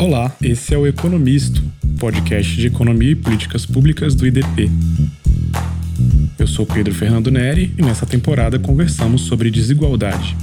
Olá, esse é o Economisto, podcast de economia e políticas públicas do IDP. Eu sou Pedro Fernando Neri e nessa temporada conversamos sobre desigualdade.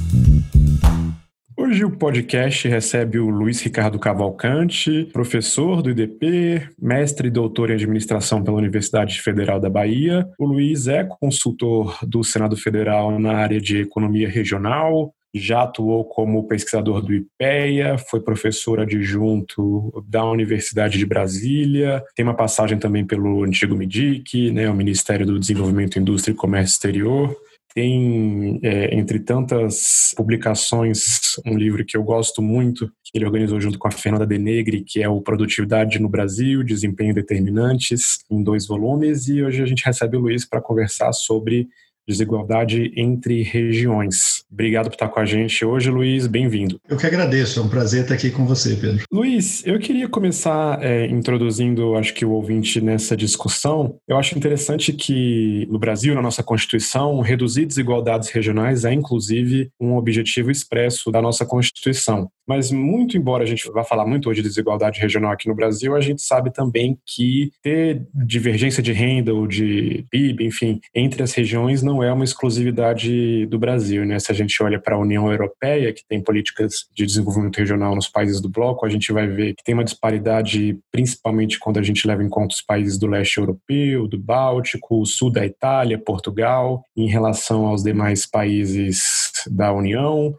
Hoje o podcast recebe o Luiz Ricardo Cavalcante, professor do IDP, mestre e doutor em administração pela Universidade Federal da Bahia. O Luiz é consultor do Senado Federal na área de economia regional, já atuou como pesquisador do IPEA, foi professor adjunto da Universidade de Brasília, tem uma passagem também pelo antigo MIDIC, né, o Ministério do Desenvolvimento, Indústria e Comércio Exterior. Tem, é, entre tantas publicações, um livro que eu gosto muito, que ele organizou junto com a Fernanda Denegre, que é o Produtividade no Brasil, Desempenho Determinantes, em dois volumes. E hoje a gente recebe o Luiz para conversar sobre desigualdade entre regiões. Obrigado por estar com a gente hoje, Luiz. Bem-vindo. Eu que agradeço. É um prazer estar aqui com você, Pedro. Luiz, eu queria começar é, introduzindo, acho que o ouvinte nessa discussão. Eu acho interessante que no Brasil, na nossa Constituição, reduzir desigualdades regionais é, inclusive, um objetivo expresso da nossa Constituição. Mas, muito embora a gente vá falar muito hoje de desigualdade regional aqui no Brasil, a gente sabe também que ter divergência de renda ou de PIB, enfim, entre as regiões não é uma exclusividade do Brasil. Né? Se a gente olha para a União Europeia, que tem políticas de desenvolvimento regional nos países do bloco, a gente vai ver que tem uma disparidade, principalmente quando a gente leva em conta os países do leste europeu, do Báltico, o sul da Itália, Portugal, em relação aos demais países da União.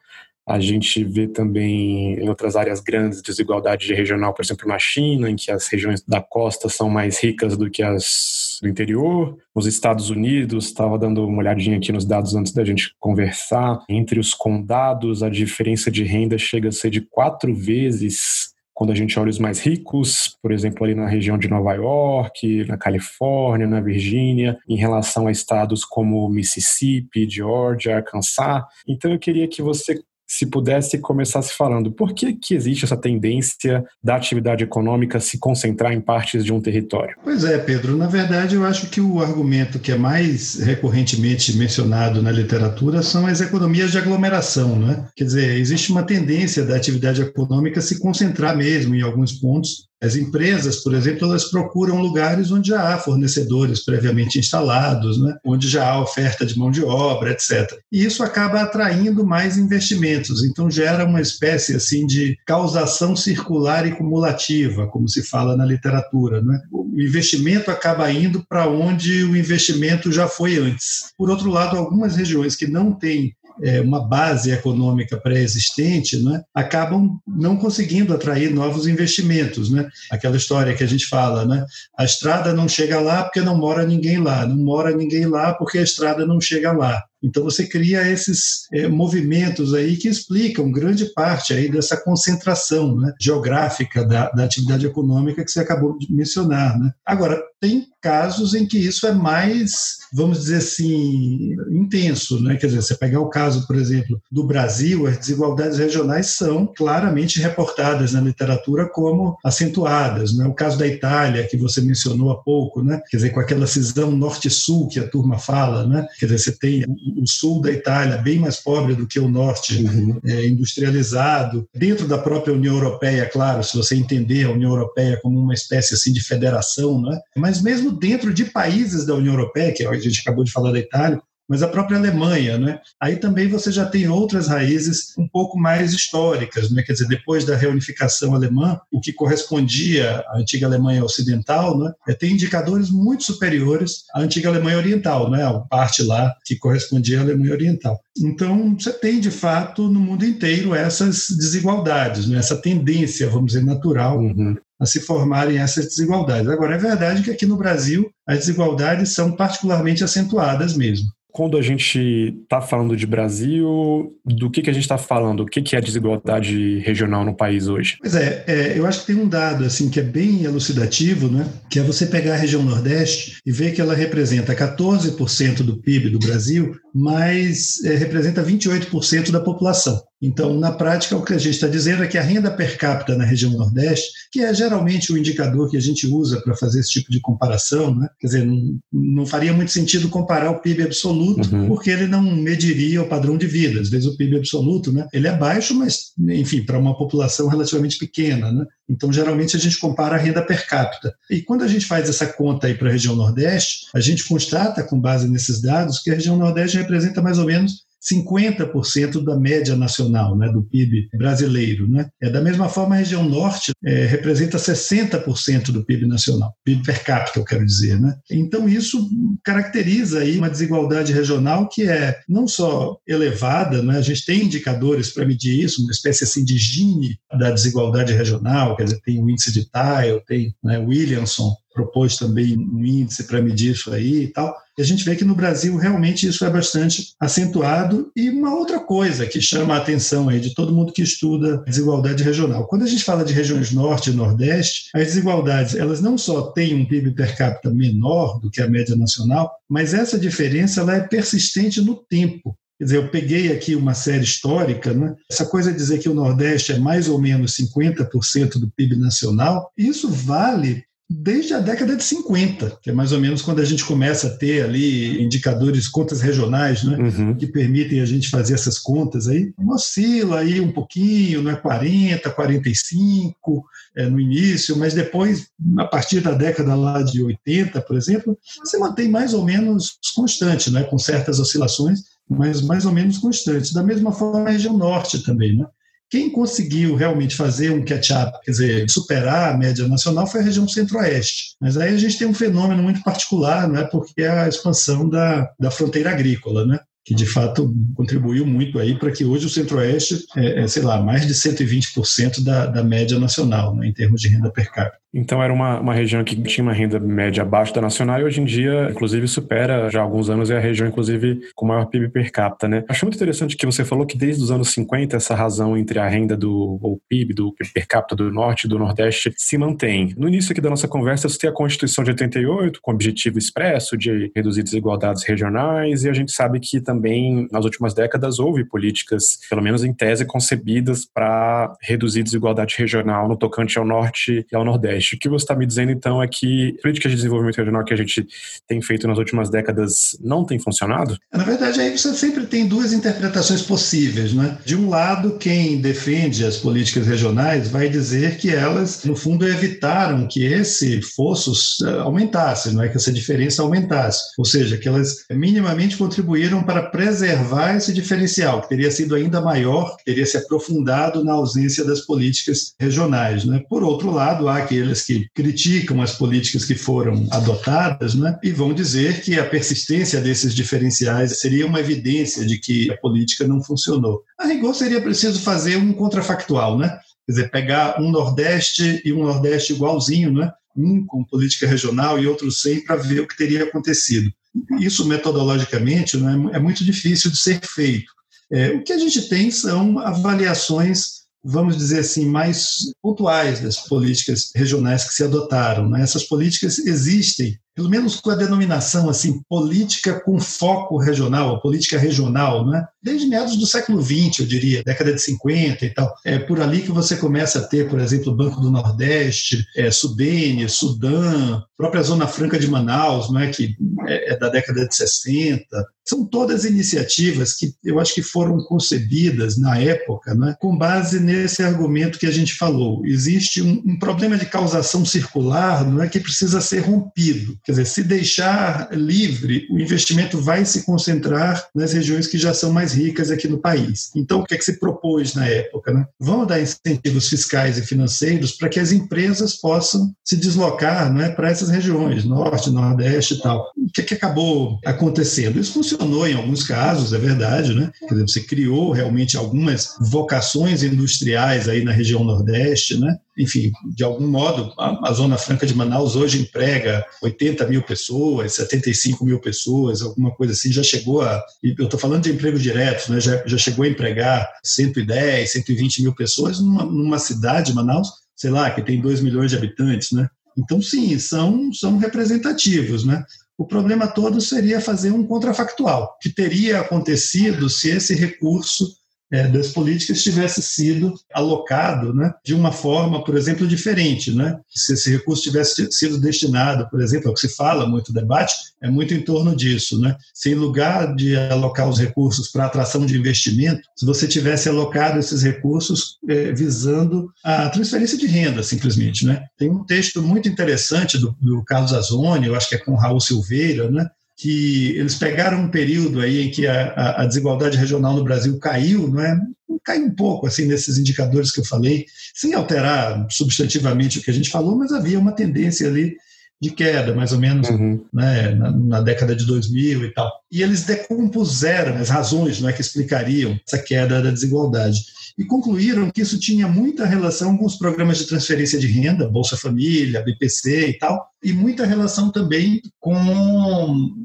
A gente vê também em outras áreas grandes desigualdade regional, por exemplo, na China, em que as regiões da costa são mais ricas do que as do interior. Nos Estados Unidos, estava dando uma olhadinha aqui nos dados antes da gente conversar. Entre os condados, a diferença de renda chega a ser de quatro vezes quando a gente olha os mais ricos, por exemplo, ali na região de Nova York, na Califórnia, na Virgínia, em relação a estados como Mississippi, Georgia, Arkansas. Então eu queria que você se pudesse começar se falando por que, que existe essa tendência da atividade econômica se concentrar em partes de um território? Pois é, Pedro. Na verdade, eu acho que o argumento que é mais recorrentemente mencionado na literatura são as economias de aglomeração. Né? Quer dizer, existe uma tendência da atividade econômica se concentrar mesmo em alguns pontos as empresas, por exemplo, elas procuram lugares onde já há fornecedores previamente instalados, né? onde já há oferta de mão de obra, etc. E isso acaba atraindo mais investimentos, então gera uma espécie assim de causação circular e cumulativa, como se fala na literatura. Né? O investimento acaba indo para onde o investimento já foi antes. Por outro lado, algumas regiões que não têm é, uma base econômica pré-existente, né, acabam não conseguindo atrair novos investimentos. Né? Aquela história que a gente fala, né? a estrada não chega lá porque não mora ninguém lá, não mora ninguém lá porque a estrada não chega lá. Então você cria esses é, movimentos aí que explicam grande parte aí dessa concentração né, geográfica da, da, atividade econômica que você acabou de mencionar. Né? Agora, tem casos em que isso é mais, vamos dizer assim, intenso. Né? Quer dizer, você pegar o caso, por exemplo, do Brasil, as desigualdades regionais são claramente reportadas na literatura como acentuadas. Né? O caso da Itália, que você mencionou há pouco, né? quer dizer, com aquela cisão norte-sul que a turma fala, né? quer dizer, você tem o sul da Itália bem mais pobre do que o norte uhum. é, industrializado. Dentro da própria União Europeia, claro, se você entender a União Europeia como uma espécie assim de federação, né? mas mesmo dentro de países da União Europeia, que a gente acabou de falar da Itália, mas a própria Alemanha, né? Aí também você já tem outras raízes um pouco mais históricas, né? Quer dizer, depois da reunificação alemã, o que correspondia à antiga Alemanha ocidental, né? É, tem indicadores muito superiores à antiga Alemanha oriental, né? A parte lá que correspondia à Alemanha oriental. Então, você tem de fato no mundo inteiro essas desigualdades, né? Essa tendência, vamos dizer, natural uhum a se formarem essas desigualdades. Agora, é verdade que aqui no Brasil as desigualdades são particularmente acentuadas mesmo. Quando a gente está falando de Brasil, do que, que a gente está falando? O que, que é desigualdade regional no país hoje? Pois é, é, eu acho que tem um dado assim que é bem elucidativo, né? que é você pegar a região Nordeste e ver que ela representa 14% do PIB do Brasil, mas é, representa 28% da população. Então, na prática, o que a gente está dizendo é que a renda per capita na região Nordeste, que é geralmente o indicador que a gente usa para fazer esse tipo de comparação, né? quer dizer, não, não, faria muito sentido comparar o PIB absoluto, uhum. porque ele não mediria o padrão de vida. Às vezes o PIB absoluto, né? ele é baixo, mas, enfim, para uma população relativamente pequena. Né? Então, geralmente, a gente compara a renda per capita. E quando a gente faz essa conta aí para a região Nordeste, a gente constata, com base nesses dados, que a região Nordeste representa mais ou menos 50% da média nacional, né, do PIB brasileiro. Né? É, da mesma forma, a região norte é, representa 60% do PIB nacional, PIB per capita, eu quero dizer. Né? Então, isso caracteriza aí uma desigualdade regional que é não só elevada, né? a gente tem indicadores para medir isso, uma espécie assim de gine da desigualdade regional, quer dizer, tem o índice de Tile, tem né, Williamson, propôs também um índice para medir isso aí e tal. E a gente vê que no Brasil realmente isso é bastante acentuado. E uma outra coisa que chama a atenção aí de todo mundo que estuda desigualdade regional. Quando a gente fala de regiões norte e nordeste, as desigualdades, elas não só têm um PIB per capita menor do que a média nacional, mas essa diferença ela é persistente no tempo. Quer dizer, eu peguei aqui uma série histórica, né? essa coisa de dizer que o Nordeste é mais ou menos 50% do PIB nacional, isso vale desde a década de 50, que é mais ou menos quando a gente começa a ter ali indicadores, contas regionais, né, uhum. que permitem a gente fazer essas contas aí. Oscila aí um pouquinho, não é 40, 45 é, no início, mas depois, a partir da década lá de 80, por exemplo, você mantém mais ou menos constante, né, com certas oscilações, mas mais ou menos constante. Da mesma forma a região norte também, né? Quem conseguiu realmente fazer um catch-up, quer dizer, superar a média nacional, foi a região centro-oeste. Mas aí a gente tem um fenômeno muito particular, né, porque é a expansão da, da fronteira agrícola. Né? que de fato contribuiu muito aí para que hoje o Centro-Oeste é, é, sei lá, mais de 120% da, da média nacional, né, em termos de renda per capita. Então era uma, uma região que tinha uma renda média abaixo da nacional e hoje em dia, inclusive, supera já há alguns anos, é a região, inclusive, com maior PIB per capita, né? Acho muito interessante que você falou que desde os anos 50 essa razão entre a renda do ou PIB, do per capita do Norte e do Nordeste se mantém. No início aqui da nossa conversa, você tem a Constituição de 88, com objetivo expresso de reduzir desigualdades regionais e a gente sabe que também, nas últimas décadas, houve políticas, pelo menos em tese, concebidas para reduzir desigualdade regional no tocante ao Norte e ao Nordeste. O que você está me dizendo, então, é que políticas de desenvolvimento regional que a gente tem feito nas últimas décadas não tem funcionado? Na verdade, aí você sempre tem duas interpretações possíveis. Né? De um lado, quem defende as políticas regionais vai dizer que elas, no fundo, evitaram que esse fosso eh, aumentasse, não é que essa diferença aumentasse. Ou seja, que elas minimamente contribuíram para preservar esse diferencial, que teria sido ainda maior, que teria se aprofundado na ausência das políticas regionais. Né? Por outro lado, há aqueles aqueles que criticam as políticas que foram adotadas, né, e vão dizer que a persistência desses diferenciais seria uma evidência de que a política não funcionou. A rigor, seria preciso fazer um contrafactual, né? Quer dizer, pegar um Nordeste e um Nordeste igualzinho, né? um com política regional e outro sem, para ver o que teria acontecido. Isso, metodologicamente, né, é muito difícil de ser feito. É, o que a gente tem são avaliações vamos dizer assim, mais pontuais das políticas regionais que se adotaram. Né? Essas políticas existem pelo menos com a denominação assim, política com foco regional, política regional, né? desde meados do século XX, eu diria, década de 50 e tal. É por ali que você começa a ter, por exemplo, o Banco do Nordeste, é, Sudene, Sudã, própria Zona Franca de Manaus, né, que é, é da década de 60. São todas iniciativas que eu acho que foram concebidas na época né, com base nesse argumento que a gente falou. Existe um, um problema de causação circular não é, que precisa ser rompido. Quer dizer, se deixar livre, o investimento vai se concentrar nas regiões que já são mais ricas aqui no país. Então, o que é que se propôs na época? Né? Vamos dar incentivos fiscais e financeiros para que as empresas possam se deslocar né, para essas regiões, norte, nordeste e tal. O que, é que acabou acontecendo? Isso funcionou em alguns casos, é verdade, né? Quer dizer, você criou realmente algumas vocações industriais aí na região nordeste, né? Enfim, de algum modo, a, Zona Franca de Manaus hoje emprega 80 mil pessoas, 75 mil pessoas, alguma coisa assim, já chegou a. Eu estou falando de emprego direto, né, já, já chegou a empregar 110, 120 mil pessoas numa, numa cidade, Manaus, sei lá, que tem 2 milhões de habitantes, né? Então, sim, são, são representativos, né? O problema todo seria fazer um contrafactual, que teria acontecido se esse recurso é, das políticas tivesse sido alocado né, de uma forma, por exemplo, diferente. Né? Se esse recurso tivesse sido destinado, por exemplo, ao que se fala muito debate, é muito em torno disso. Né? Se em lugar de alocar os recursos para atração de investimento, se você tivesse alocado esses recursos é, visando a transferência de renda, simplesmente. Né? Tem um texto muito interessante do, do Carlos Azoni, eu acho que é com Raul Silveira, né? Que eles pegaram um período aí em que a, a, desigualdade regional no Brasil caiu, não é? Caiu um pouco assim nesses indicadores que eu falei, sem alterar substantivamente o que a gente falou, mas havia uma tendência ali de queda, mais ou menos, uhum. né, na, na, década de 2000 e tal. E eles decompuseram as razões né, que explicariam essa queda da desigualdade e concluíram que isso tinha muita relação com os programas de transferência de renda, Bolsa Família, BPC e tal, e muita relação também com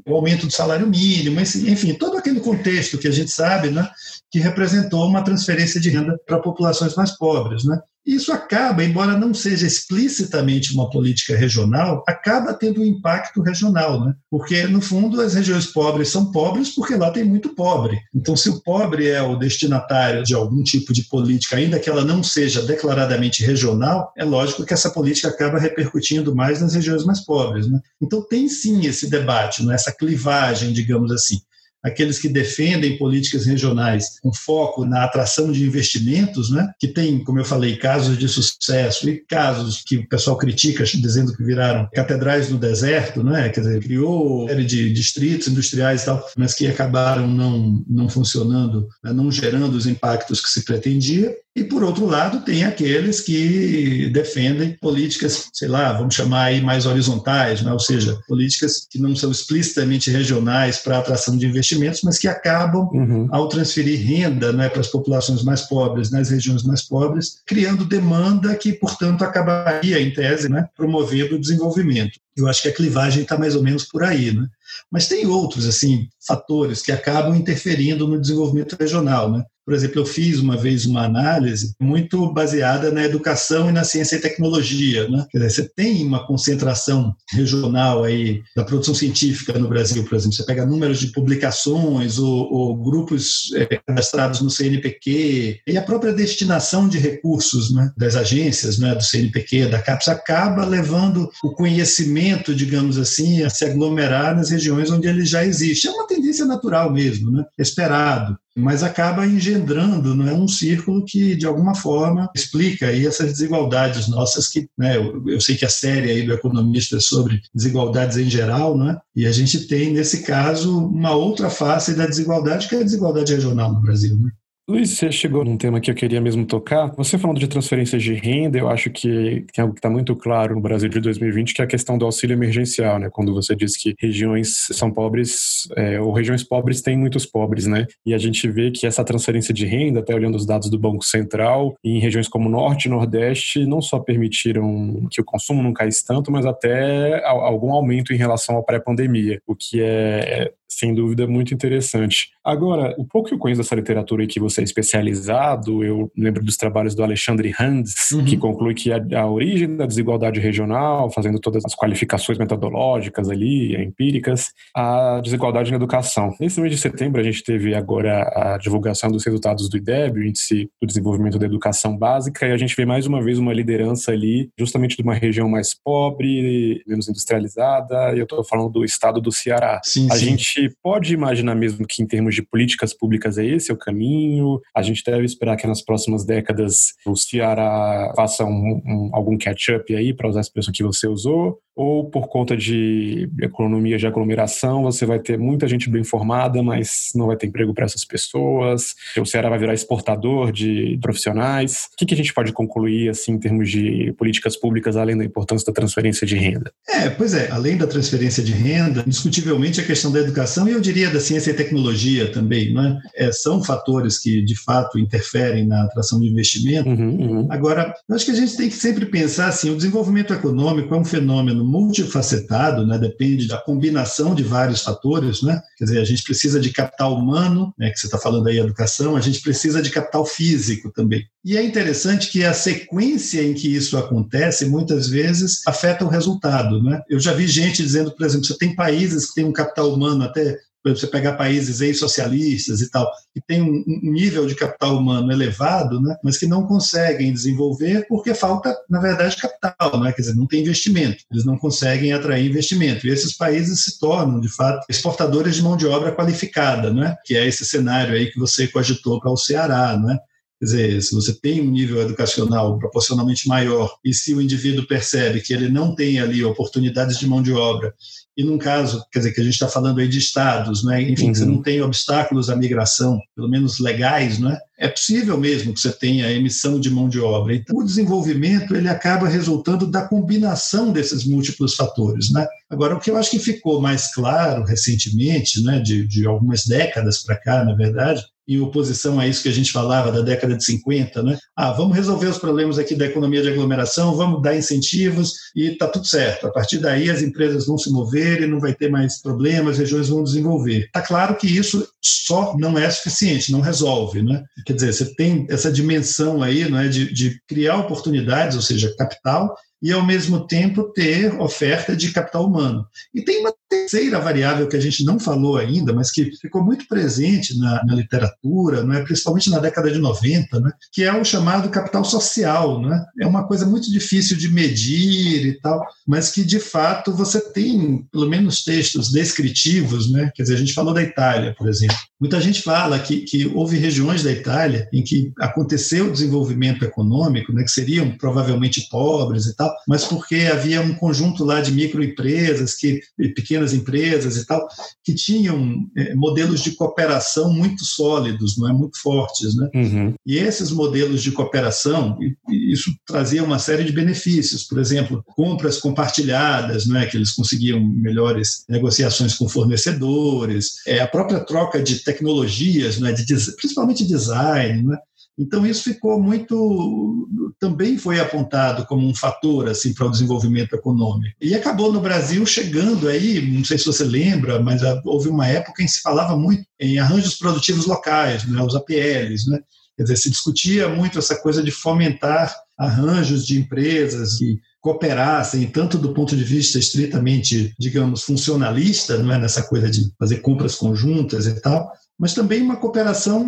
o aumento do salário mínimo, enfim, todo aquele contexto que a gente sabe, né, que representou uma transferência de renda para populações mais pobres, né? Isso acaba, embora não seja explicitamente uma política regional, acaba tendo um impacto regional, né? Porque no fundo as regiões pobres são pobres porque lá tem muito pobre. Então, se o pobre é o destinatário de algum tipo de política, ainda que ela não seja declaradamente regional, é lógico que essa política acaba repercutindo mais nas regiões mais pobres, né? Então tem sim esse debate, né? essa clivagem, digamos assim aqueles que defendem políticas regionais com foco na atração de investimentos, né, que tem, como eu falei, casos de sucesso e casos que o pessoal critica dizendo que viraram catedrais no deserto, né, quer dizer, criou série de distritos industriais e tal, mas que acabaram não, não funcionando, né, não gerando os impactos que se pretendia. E, por outro lado, tem aqueles que defendem políticas, sei lá, vamos chamar aí mais horizontais, né? ou seja, políticas que não são explicitamente regionais para atração de investimentos, mas que acabam, uhum. ao transferir renda né, para as populações mais pobres, nas regiões mais pobres, criando demanda que, portanto, acabaria, em tese, né, promovendo o desenvolvimento. Eu acho que a clivagem está mais ou menos por aí. Né? Mas tem outros assim fatores que acabam interferindo no desenvolvimento regional. Né? Por exemplo, eu fiz uma vez uma análise muito baseada na educação e na ciência e tecnologia. Né? Dizer, você tem uma concentração regional aí da produção científica no Brasil, por exemplo. Você pega números de publicações ou, ou grupos é, cadastrados no CNPq e a própria destinação de recursos né, das agências, né, do CNPq, da CAPES, acaba levando o conhecimento, digamos assim, a se aglomerar nas regiões onde ele já existe. É uma tendência natural mesmo, né? esperado mas acaba engendrando é um círculo que, de alguma forma, explica aí essas desigualdades nossas que, né, eu, eu, sei que a série aí do economista é sobre desigualdades em geral, né, e a gente tem, nesse caso, uma outra face da desigualdade, que é a desigualdade regional no Brasil. Né? Luiz, você chegou num tema que eu queria mesmo tocar. Você falando de transferências de renda, eu acho que tem algo que está muito claro no Brasil de 2020, que é a questão do auxílio emergencial, né? Quando você diz que regiões são pobres, é, ou regiões pobres têm muitos pobres, né? E a gente vê que essa transferência de renda, até olhando os dados do Banco Central, em regiões como Norte e Nordeste, não só permitiram que o consumo não caísse tanto, mas até algum aumento em relação ao pré-pandemia, o que é sem dúvida, muito interessante. Agora, o pouco que eu conheço dessa literatura e que você é especializado, eu lembro dos trabalhos do Alexandre Hans, uhum. que conclui que a, a, origem da desigualdade regional, fazendo todas as qualificações metodológicas ali, empíricas, a desigualdade na educação. Nesse mês de setembro, a gente teve agora a divulgação dos resultados do IDEB, o Índice do Desenvolvimento da Educação Básica, e a gente vê mais uma vez uma liderança ali, justamente de uma região mais pobre, menos industrializada, e eu estou falando do estado do Ceará. Sim, a sim. gente pode imaginar mesmo que, em termos de políticas públicas, é esse o caminho. A gente deve esperar que nas próximas décadas o Ceará faça um, um, algum catch-up aí, para usar a expressão que você usou, ou por conta de economia de aglomeração, você vai ter muita gente bem formada, mas não vai ter emprego para essas pessoas. O Ceará vai virar exportador de profissionais. O que, que a gente pode concluir assim em termos de políticas públicas, além da importância da transferência de renda? É, pois é, além da transferência de renda, indiscutivelmente a questão da educação e eu diria da ciência e tecnologia também, né? É, são fatores que de fato interferem na atração de investimento. Uhum, uhum. Agora, eu acho que a gente tem que sempre pensar assim, o desenvolvimento econômico é um fenômeno multifacetado, né? depende da combinação de vários fatores. Né? Quer dizer, a gente precisa de capital humano, né? que você está falando aí, educação, a gente precisa de capital físico também. E é interessante que a sequência em que isso acontece, muitas vezes, afeta o resultado. Né? Eu já vi gente dizendo, por exemplo, você tem países que têm um capital humano até você pegar países ex-socialistas e tal, que tem um, nível de capital humano elevado, né, mas que não conseguem desenvolver porque falta, na verdade, capital, né, quer dizer, não tem investimento, eles não conseguem atrair investimento. E esses países se tornam, de fato, exportadores de mão de obra qualificada, né, que é esse cenário aí que você cogitou para o Ceará, né, Quer dizer, se você tem um nível educacional proporcionalmente maior e se o indivíduo percebe que ele não tem ali oportunidades de mão de obra e num caso, quer dizer, que a gente está falando aí de estados, né? enfim, uhum. que você não tem obstáculos à migração, pelo menos legais, né? é possível mesmo que você tenha emissão de mão de obra. Então, o desenvolvimento ele acaba resultando da combinação desses múltiplos fatores. Né? Agora, o que eu acho que ficou mais claro recentemente, né, de, de algumas décadas para cá, na verdade, em oposição a isso que a gente falava da década de 50, né? Ah, vamos resolver os problemas aqui da economia de aglomeração, vamos dar incentivos e está tudo certo. A partir daí as empresas vão se mover e não vai ter mais problemas, as regiões vão desenvolver. Está claro que isso só não é suficiente, não resolve, né? Quer dizer, você tem essa dimensão aí, não é, de, de criar oportunidades, ou seja, capital, e, ao mesmo tempo, ter oferta de capital humano. E tem uma terceira variável que a gente não falou ainda, mas que ficou muito presente na, na literatura, não é? principalmente na década de 90, né? que é o chamado capital social. Né? É uma coisa muito difícil de medir e tal, mas que, de fato, você tem, pelo menos, textos descritivos. Né? Quer dizer, a gente falou da Itália, por exemplo. Muita gente fala que, que houve regiões da Itália em que aconteceu o desenvolvimento econômico, né, que seriam provavelmente pobres e tal, mas porque havia um conjunto lá de microempresas, que, pequenas empresas e tal, que tinham é, modelos de cooperação muito sólidos, não é muito fortes, né? Uhum. E esses modelos de cooperação, isso trazia uma série de benefícios, por exemplo, compras compartilhadas, não é que eles conseguiam melhores negociações com fornecedores, é a própria troca de tecnologias, não é, de, principalmente design, não é? Então, isso ficou muito. também foi apontado como um fator assim, para o desenvolvimento econômico. E acabou no Brasil chegando aí, não sei se você lembra, mas houve uma época em que se falava muito em arranjos produtivos locais, né, os APLs. Né? Quer dizer, se discutia muito essa coisa de fomentar arranjos de empresas que cooperassem, tanto do ponto de vista estritamente, digamos, funcionalista, não é nessa coisa de fazer compras conjuntas e tal, mas também uma cooperação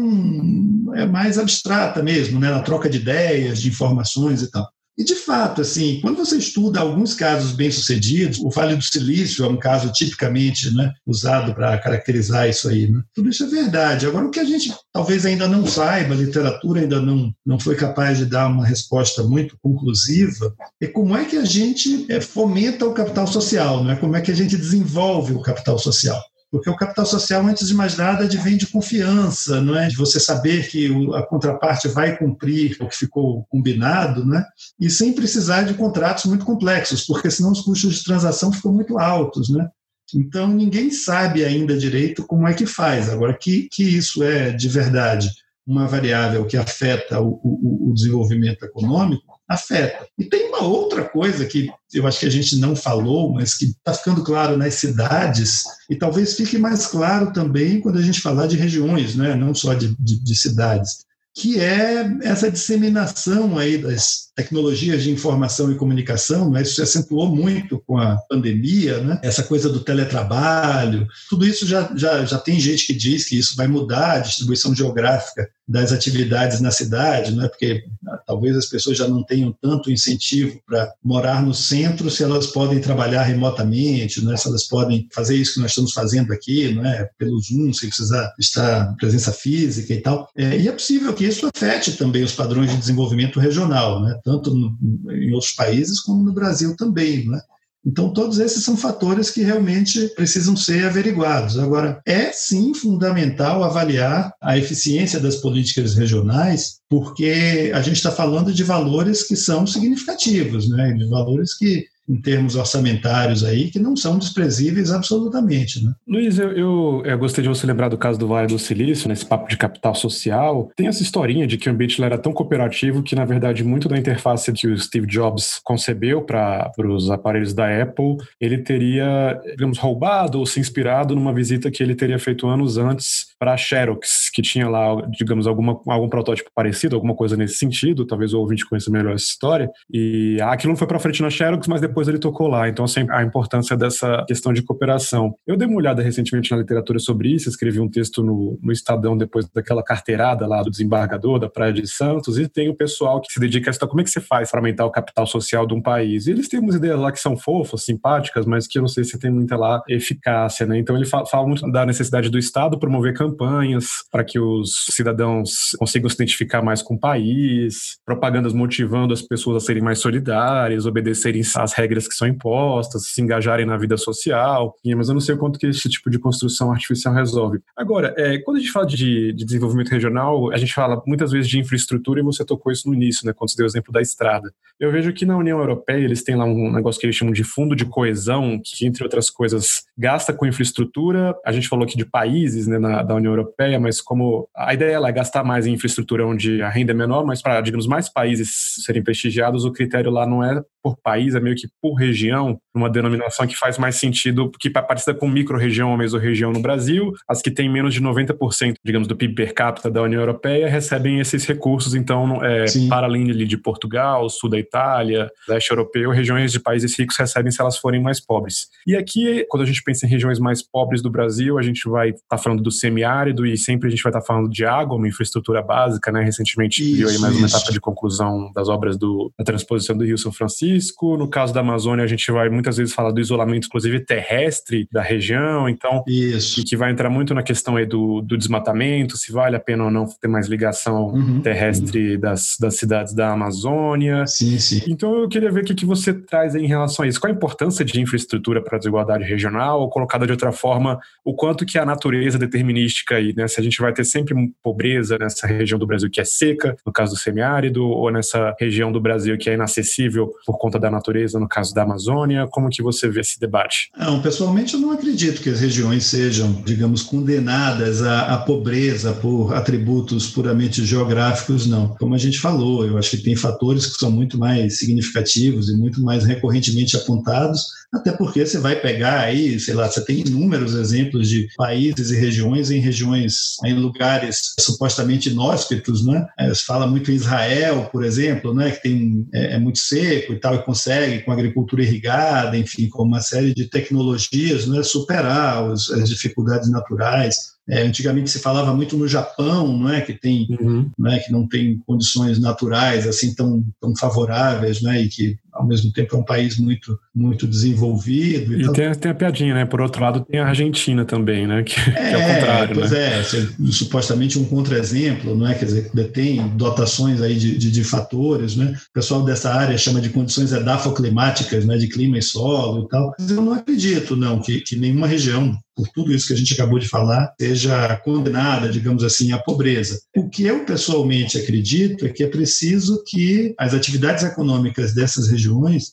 é mais abstrata mesmo, né, na troca de ideias, de informações e tal. E, de fato, assim, quando você estuda alguns casos bem-sucedidos, o Vale do Silício é um caso tipicamente né, usado para caracterizar isso aí. Né? Tudo isso é verdade. Agora, o que a gente talvez ainda não saiba, a literatura ainda não, não foi capaz de dar uma resposta muito conclusiva, é como é que a gente é, fomenta o capital social, né? como é que a gente desenvolve o capital social. Porque o capital social, antes de mais nada, advém de confiança, não é? De você saber que a contraparte vai cumprir o que ficou combinado, né? E sem precisar de contratos muito complexos, porque senão os custos de transação ficam muito altos, né? Então ninguém sabe ainda direito como é que faz. Agora que, que isso é de verdade uma variável que afeta o, o, o desenvolvimento econômico, afeta. E tem uma outra coisa que eu acho que a gente não falou, mas que está ficando claro nas cidades, e talvez fique mais claro também quando a gente falar de regiões, né? não só de, de, de cidades, que é essa disseminação aí das tecnologias de informação e comunicação, né? isso se acentuou muito com a pandemia, né? essa coisa do teletrabalho, tudo isso já, já, já tem gente que diz que isso vai mudar a distribuição geográfica das atividades na cidade, né? porque ah, talvez as pessoas já não tenham tanto incentivo para morar no centro se elas podem trabalhar remotamente, né? se elas podem fazer isso que nós estamos fazendo aqui, né? pelo Zoom, sem precisar estar presença física e tal. É, e é possível que isso afete também os padrões de desenvolvimento regional. Né? tanto no, em outros países como no Brasil também. Né? Então, todos esses são fatores que realmente precisam ser averiguados. Agora, é sim fundamental avaliar a eficiência das políticas regionais, porque a gente está falando de valores que são significativos, né? de valores que em termos orçamentários aí, que não são desprezíveis absolutamente. Né? Luiz, eu, eu, eu gostei de você lembrar do caso do Vale do Silício, nesse papo de capital social. Tem essa historinha de que o ambiente era tão cooperativo que, na verdade, muito da interface que o Steve Jobs concebeu para os aparelhos da Apple, ele teria, digamos, roubado ou se inspirado numa visita que ele teria feito anos antes para a Xerox, que tinha lá, digamos, alguma, algum protótipo parecido, alguma coisa nesse sentido, talvez o ouvinte conheça melhor essa história, e aquilo não foi para frente na Xerox, mas depois ele tocou lá, então assim, a importância dessa questão de cooperação. Eu dei uma olhada recentemente na literatura sobre isso, escrevi um texto no, no Estadão depois daquela carteirada lá do desembargador da Praia de Santos, e tem o pessoal que se dedica a estudar como é que você faz para aumentar o capital social de um país. E eles têm umas ideias lá que são fofas, simpáticas, mas que eu não sei se tem muita lá eficácia, né? Então ele fala, fala muito da necessidade do Estado promover campanhas para que os cidadãos consigam se identificar mais com o país, propagandas motivando as pessoas a serem mais solidárias, obedecerem às regras que são impostas, se engajarem na vida social. Mas eu não sei o quanto que esse tipo de construção artificial resolve. Agora, é, quando a gente fala de, de, desenvolvimento regional, a gente fala muitas vezes de infraestrutura e você tocou isso no início, né, quando você deu o exemplo da estrada. Eu vejo que na União Europeia eles têm lá um negócio que eles chamam de fundo de coesão, que entre outras coisas gasta com infraestrutura. A gente falou aqui de países né, na, da União Europeia, mas como a ideia é gastar mais em infraestrutura onde a renda é menor, mas para, digamos, mais países serem prestigiados, o critério lá não é por país, é meio que por região, uma denominação que faz mais sentido, que é parecida com micro-região ou mesorregião no Brasil. As que têm menos de 90%, digamos, do PIB per capita da União Europeia recebem esses recursos, então, é, para além de Portugal, sul da Itália, leste europeu, regiões de países ricos recebem se elas forem mais pobres. E aqui, quando a gente pensa em regiões mais pobres do Brasil, a gente vai estar tá falando do semiárido e sempre a gente vai estar tá falando de água, uma infraestrutura básica, né? Recentemente isso, viu aí mais isso. uma etapa de conclusão das obras do, da transposição do Rio São Francisco. No caso da Amazônia, a gente vai muitas vezes falar do isolamento, inclusive terrestre da região, então, isso. que vai entrar muito na questão aí do, do desmatamento, se vale a pena ou não ter mais ligação uhum. terrestre uhum. Das, das cidades da Amazônia. Sim, sim. Então, eu queria ver o que, que você traz aí em relação a isso. Qual a importância de infraestrutura para a desigualdade regional, ou colocada de outra forma, o quanto que a natureza determinística aí, né? Se a gente vai ter sempre pobreza nessa região do Brasil que é seca, no caso do semiárido, ou nessa região do Brasil que é inacessível por conta da natureza, no caso da Amazônia, como que você vê esse debate? Não, pessoalmente eu não acredito que as regiões sejam, digamos, condenadas à, à pobreza por atributos puramente geográficos, não. Como a gente falou, eu acho que tem fatores que são muito mais significativos e muito mais recorrentemente apontados, até porque você vai pegar aí, sei lá, você tem inúmeros exemplos de países e regiões em regiões, em lugares supostamente inóspitos, né? É, se fala muito em Israel, por exemplo, né, que tem, é, é, muito seco e tal, e consegue, com agricultura irrigada, enfim, com uma série de tecnologias, né, superar os, as dificuldades naturais. É, antigamente se falava muito no Japão, não é, que tem, uhum. não é, que não tem condições naturais assim tão, tão favoráveis, né, e que ao mesmo tempo é um país muito muito desenvolvido. E, e tem, tem, a piadinha, né? Por outro lado tem a Argentina também, né? Que, é, que é o contrário, pois né? é, supostamente um contra-exemplo, não é? Quer dizer, detém dotações aí de, de, de, fatores, né? O pessoal dessa área chama de condições edafoclimáticas, né? De clima e solo e tal. Mas eu não acredito, não, que, que nenhuma região por tudo isso que a gente acabou de falar, seja condenada, digamos assim, à pobreza. O que eu pessoalmente acredito é que é preciso que as atividades econômicas dessas regiões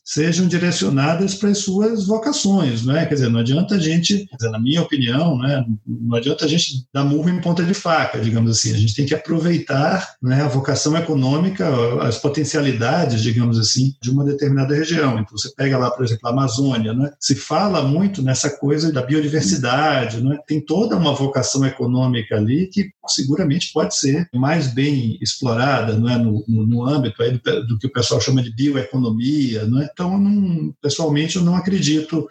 sejam direcionadas para as suas vocações, não é? Quer dizer, não adianta a gente, dizer, na minha opinião, né, não adianta a gente dar murro em ponta de faca, digamos assim. A gente tem que aproveitar né, a vocação econômica, as potencialidades, digamos assim, de uma determinada região. Então, você pega lá, por exemplo, a Amazônia, né? se fala muito nessa coisa da biodiversidade né? tem toda uma vocação econômica ali que seguramente pode ser mais bem explorada não é? no, no, no âmbito aí do, do, que o pessoal chama de bioeconomia. Não é? Então, não, pessoalmente, eu não acredito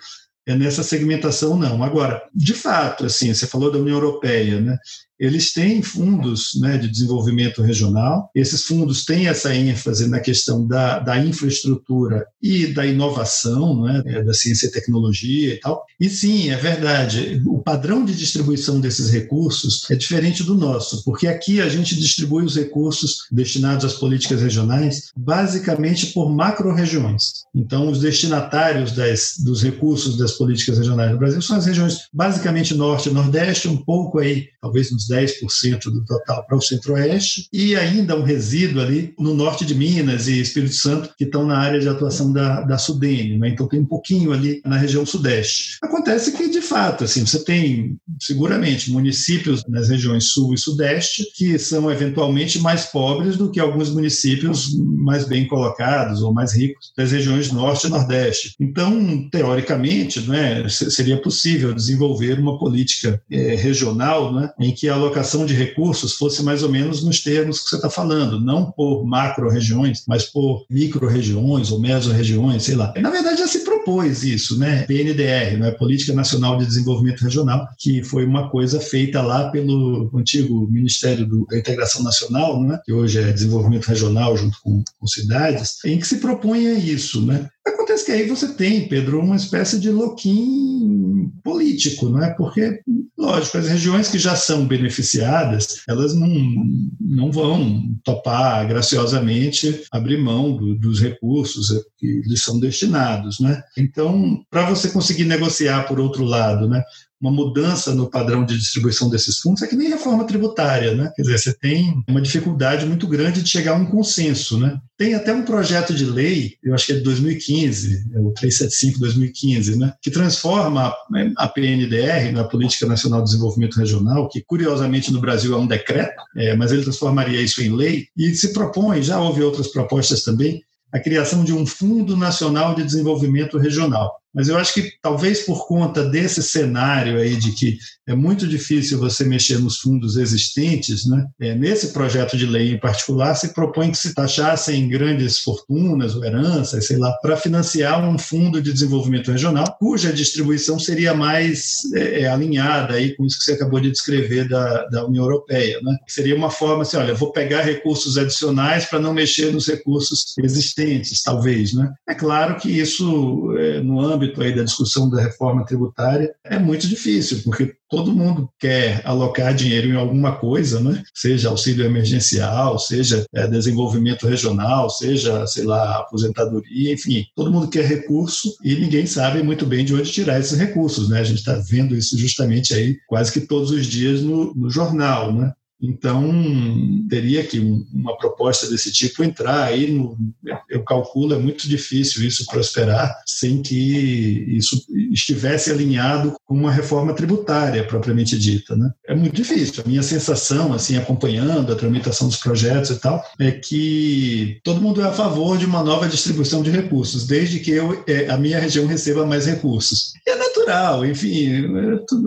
nessa segmentação, não. Agora, de fato, assim, você falou da União Europeia, né? Eles têm fundos né, de desenvolvimento regional, esses fundos têm essa ênfase na questão da, da infraestrutura e da inovação, né, da ciência e tecnologia e tal. E sim, é verdade, o padrão de distribuição desses recursos é diferente do nosso, porque aqui a gente distribui os recursos destinados às políticas regionais basicamente por macro-regiões. Então, os destinatários das, dos recursos das políticas regionais no Brasil são as regiões basicamente norte e nordeste, um pouco aí, talvez uns 10% do total para o centro-oeste, e ainda um resíduo ali no norte de Minas e Espírito Santo, que estão na área de atuação da, da Sudene. Né? Então tem um pouquinho ali na região sudeste. Acontece que, de fato, assim, você tem seguramente municípios nas regiões sul e sudeste que são eventualmente mais pobres do que alguns municípios mais bem colocados ou mais ricos das regiões norte e nordeste. Então, teoricamente, né, seria possível desenvolver uma política é, regional né, em que a alocação de recursos fosse mais ou menos nos termos que você está falando, não por macro-regiões, mas por micro-regiões ou meso-regiões, sei lá. Na verdade, já se propôs isso, né? PNDR, né? Política Nacional de Desenvolvimento Regional, que foi uma coisa feita lá pelo antigo Ministério da Integração Nacional, né? que hoje é Desenvolvimento Regional junto com, com cidades, em que se propunha isso, né? Acontece que aí você tem, Pedro, uma espécie de loquim político, não é? Porque, lógico, as regiões que já são beneficiadas, elas não, não vão topar graciosamente abrir mão do, dos recursos que lhes são destinados, né? Então, para você conseguir negociar por outro lado, né? Uma mudança no padrão de distribuição desses fundos é que nem reforma tributária, né? Quer dizer, você tem uma dificuldade muito grande de chegar a um consenso, né? Tem até um projeto de lei, eu acho que é de 2015, é o 375-2015, né? Que transforma a PNDR, na Política Nacional de Desenvolvimento Regional, que curiosamente no Brasil é um decreto, é, mas ele transformaria isso em lei e se propõe, já houve outras propostas também, a criação de um Fundo Nacional de Desenvolvimento Regional. Mas eu acho que talvez por conta desse cenário aí de que é muito difícil você mexer nos fundos existentes, né? É, nesse projeto de lei em particular se propõe que se taxassem grandes fortunas ou heranças, sei lá, para financiar um fundo de desenvolvimento regional, cuja distribuição seria mais é, é, alinhada aí com isso que você acabou de descrever da, da União Europeia, né? Seria uma forma assim, olha, vou pegar recursos adicionais para não mexer nos recursos existentes, talvez, né? É claro que isso é, no âmbito âmbito aí da discussão da reforma tributária é muito difícil, porque todo mundo quer alocar dinheiro em alguma coisa, né? seja auxílio emergencial, seja é, desenvolvimento regional, seja, sei lá, aposentadoria, enfim, todo mundo quer recurso e ninguém sabe muito bem de onde tirar esses recursos. Né? A gente está vendo isso justamente aí quase que todos os dias no, no jornal. Né? Então, teria que uma proposta desse tipo entrar aí, no, eu calculo, é muito difícil isso prosperar sem que isso estivesse alinhado com uma reforma tributária propriamente dita. Né? É muito difícil. A minha sensação, assim, acompanhando a tramitação dos projetos e tal, é que todo mundo é a favor de uma nova distribuição de recursos, desde que eu, é, a minha região receba mais recursos. E é natural, enfim,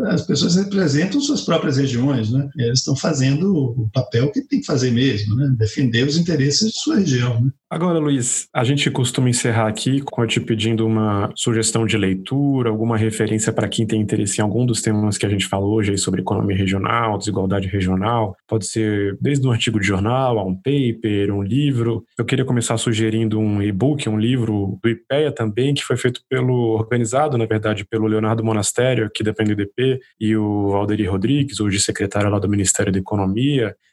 as pessoas representam suas próprias regiões, né? Eles estão fazendo o papel que tem que fazer mesmo, né? Defender os interesses de sua região. Né? Agora, Luiz, a gente costuma encerrar aqui com eu te pedindo uma sugestão de leitura, alguma referência para quem tem interesse em algum dos temas que a gente falou hoje sobre economia regional, desigualdade regional. Pode ser desde um artigo de jornal a um paper, um livro. Eu queria começar sugerindo um e-book, um livro do IPEA também, que foi feito pelo, organizado, na verdade, pelo Leonardo Monastério, que depende do IDP, e o Valderi Rodrigues, hoje secretário lá do Ministério da Economia,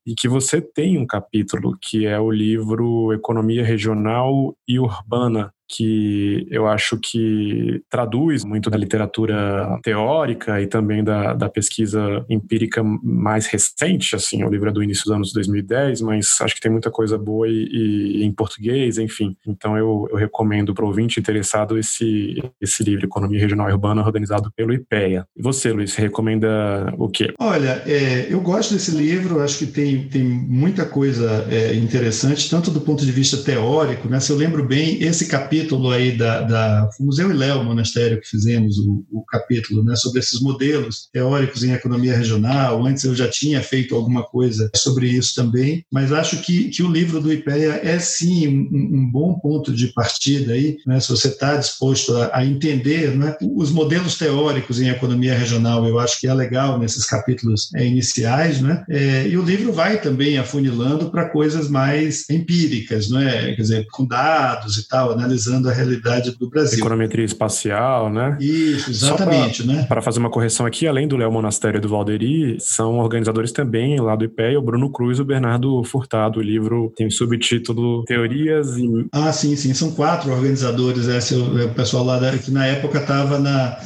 e que você tem um capítulo que é o livro Economia Regional e Urbana, que eu acho que traduz muito da literatura teórica e também da, da pesquisa empírica mais recente, assim, o livro é do início dos anos 2010, mas acho que tem muita coisa boa e, e em português, enfim. Então eu, eu recomendo para o ouvinte interessado esse, esse livro, Economia Regional e Urbana, organizado pelo IPEA. E você, Luiz, recomenda o quê? Olha, é, eu gosto desse livro, acho que tem, tem muita coisa é, interessante, tanto do ponto de vista teórico, né? Se eu lembro bem, esse capítulo capítulo aí da, da Museu e Léo Monastério que fizemos o, o, capítulo, né, sobre esses modelos teóricos em economia regional. Antes eu já tinha feito alguma coisa sobre isso também, mas acho que, que o livro do IPEA é sim um, um bom ponto de partida aí, né, se você está disposto a, a entender né, os modelos teóricos em economia regional, eu acho que é legal nesses capítulos é, iniciais, né, é, e o livro vai também afunilando para coisas mais empíricas, né, quer dizer, com dados e tal, analisando analisando a realidade do Brasil. Econometria espacial, né? Isso, exatamente, pra, né? Para fazer uma correção aqui, além do Léo Monastério e do Valderi, são organizadores também lá do IPE, o Bruno Cruz e o Bernardo Furtado. O livro tem subtítulo Teorias e... Ah, sim, sim, são quatro organizadores, esse, o pessoal lá da, que na época estava na,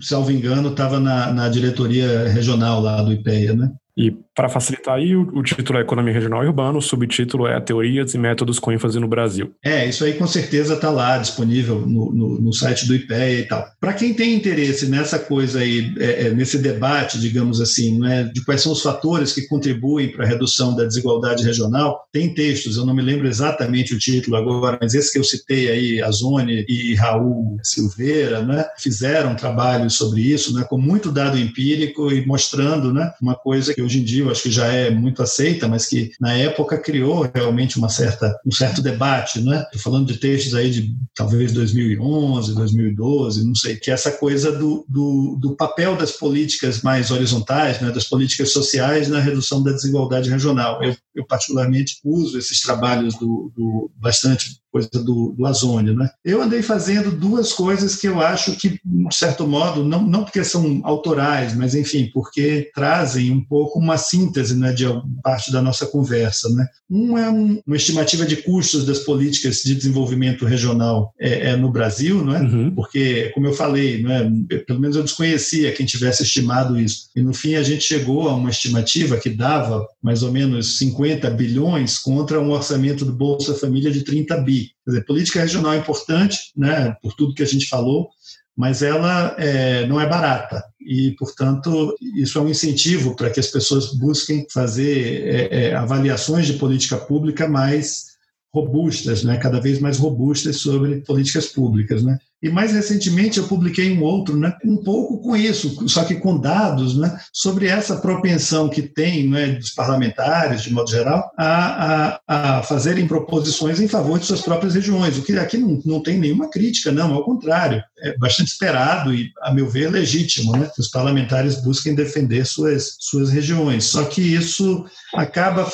salvo engano, estava na, na diretoria regional lá do IPEA, né? E para facilitar aí, o, o, título é Economia Regional e Urbana, o subtítulo é Teorias e Métodos com ênfase no Brasil. É, isso aí com certeza está lá disponível no, no, no, site do IPEA e tal. Para quem tem interesse nessa coisa aí, é, é, nesse debate, digamos assim, né, de quais são os fatores que contribuem para a redução da desigualdade regional, tem textos, eu não me lembro exatamente o título agora, mas esse que eu citei aí, Azone e Raul Silveira, né, fizeram trabalhos sobre isso, né, com muito dado empírico e mostrando né, uma coisa que hoje em dia eu acho que já é muito aceita, mas que na época criou realmente uma certa, um certo debate. Né? Estou falando de textos aí de talvez 2011, 2012, não sei, que é essa coisa do, do, do papel das políticas mais horizontais, né, das políticas sociais na redução da desigualdade regional. Eu, eu particularmente uso esses trabalhos do, do bastante coisa do, do Azônio. Né? Eu andei fazendo duas coisas que eu acho que, de certo modo, não, não porque são autorais, mas, enfim, porque trazem um pouco uma síntese né, de parte da nossa conversa. Né? Um é um, uma estimativa de custos das políticas de desenvolvimento regional é, é no Brasil, não é? Uhum. porque, como eu falei, não é? pelo menos eu desconhecia quem tivesse estimado isso. E, no fim, a gente chegou a uma estimativa que dava mais ou menos 50 bilhões contra um orçamento do Bolsa Família de 30 bi. Quer dizer, política regional é importante, né, por tudo que a gente falou, mas ela é, não é barata e, portanto, isso é um incentivo para que as pessoas busquem fazer é, é, avaliações de política pública mais robustas, né, cada vez mais robustas sobre políticas públicas, né. E mais recentemente eu publiquei um outro, né, um pouco com isso, só que com dados, né, sobre essa propensão que tem né, dos parlamentares, de modo geral, a, a, a fazerem proposições em favor de suas próprias regiões, o que aqui não, não tem nenhuma crítica, não, ao contrário, é bastante esperado e, a meu ver, legítimo, né, que os parlamentares busquem defender suas, suas regiões. Só que isso acaba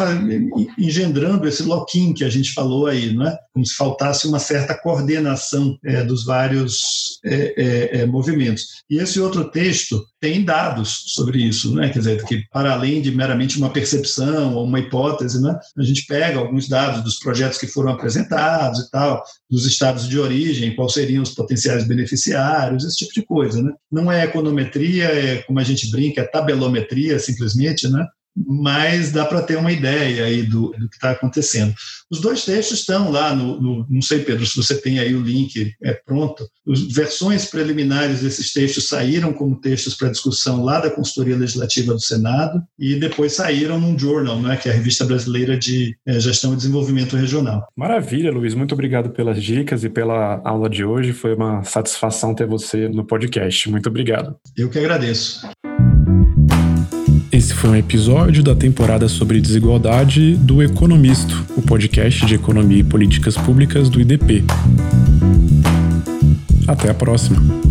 engendrando esse lock-in que a gente falou aí, né, como se faltasse uma certa coordenação é, dos vários vários é, é, é, movimentos. E esse outro texto tem dados sobre isso, né? quer dizer, que para além de meramente uma percepção ou uma hipótese, né? a gente pega alguns dados dos projetos que foram apresentados e tal, dos estados de origem, quais seriam os potenciais beneficiários, esse tipo de coisa. Né? Não é econometria, é como a gente brinca, é tabelometria simplesmente, né? Mas dá para ter uma ideia aí do, do que está acontecendo. Os dois textos estão lá no, no, não sei, Pedro, se você tem aí o link é pronto. As versões preliminares desses textos saíram como textos para discussão lá da consultoria legislativa do Senado e depois saíram num journal, né, que é a revista brasileira de é, gestão e desenvolvimento regional. Maravilha, Luiz. Muito obrigado pelas dicas e pela aula de hoje. Foi uma satisfação ter você no podcast. Muito obrigado. Eu que agradeço. Esse foi um episódio da temporada sobre desigualdade do Economisto, o podcast de economia e políticas públicas do IDP. Até a próxima!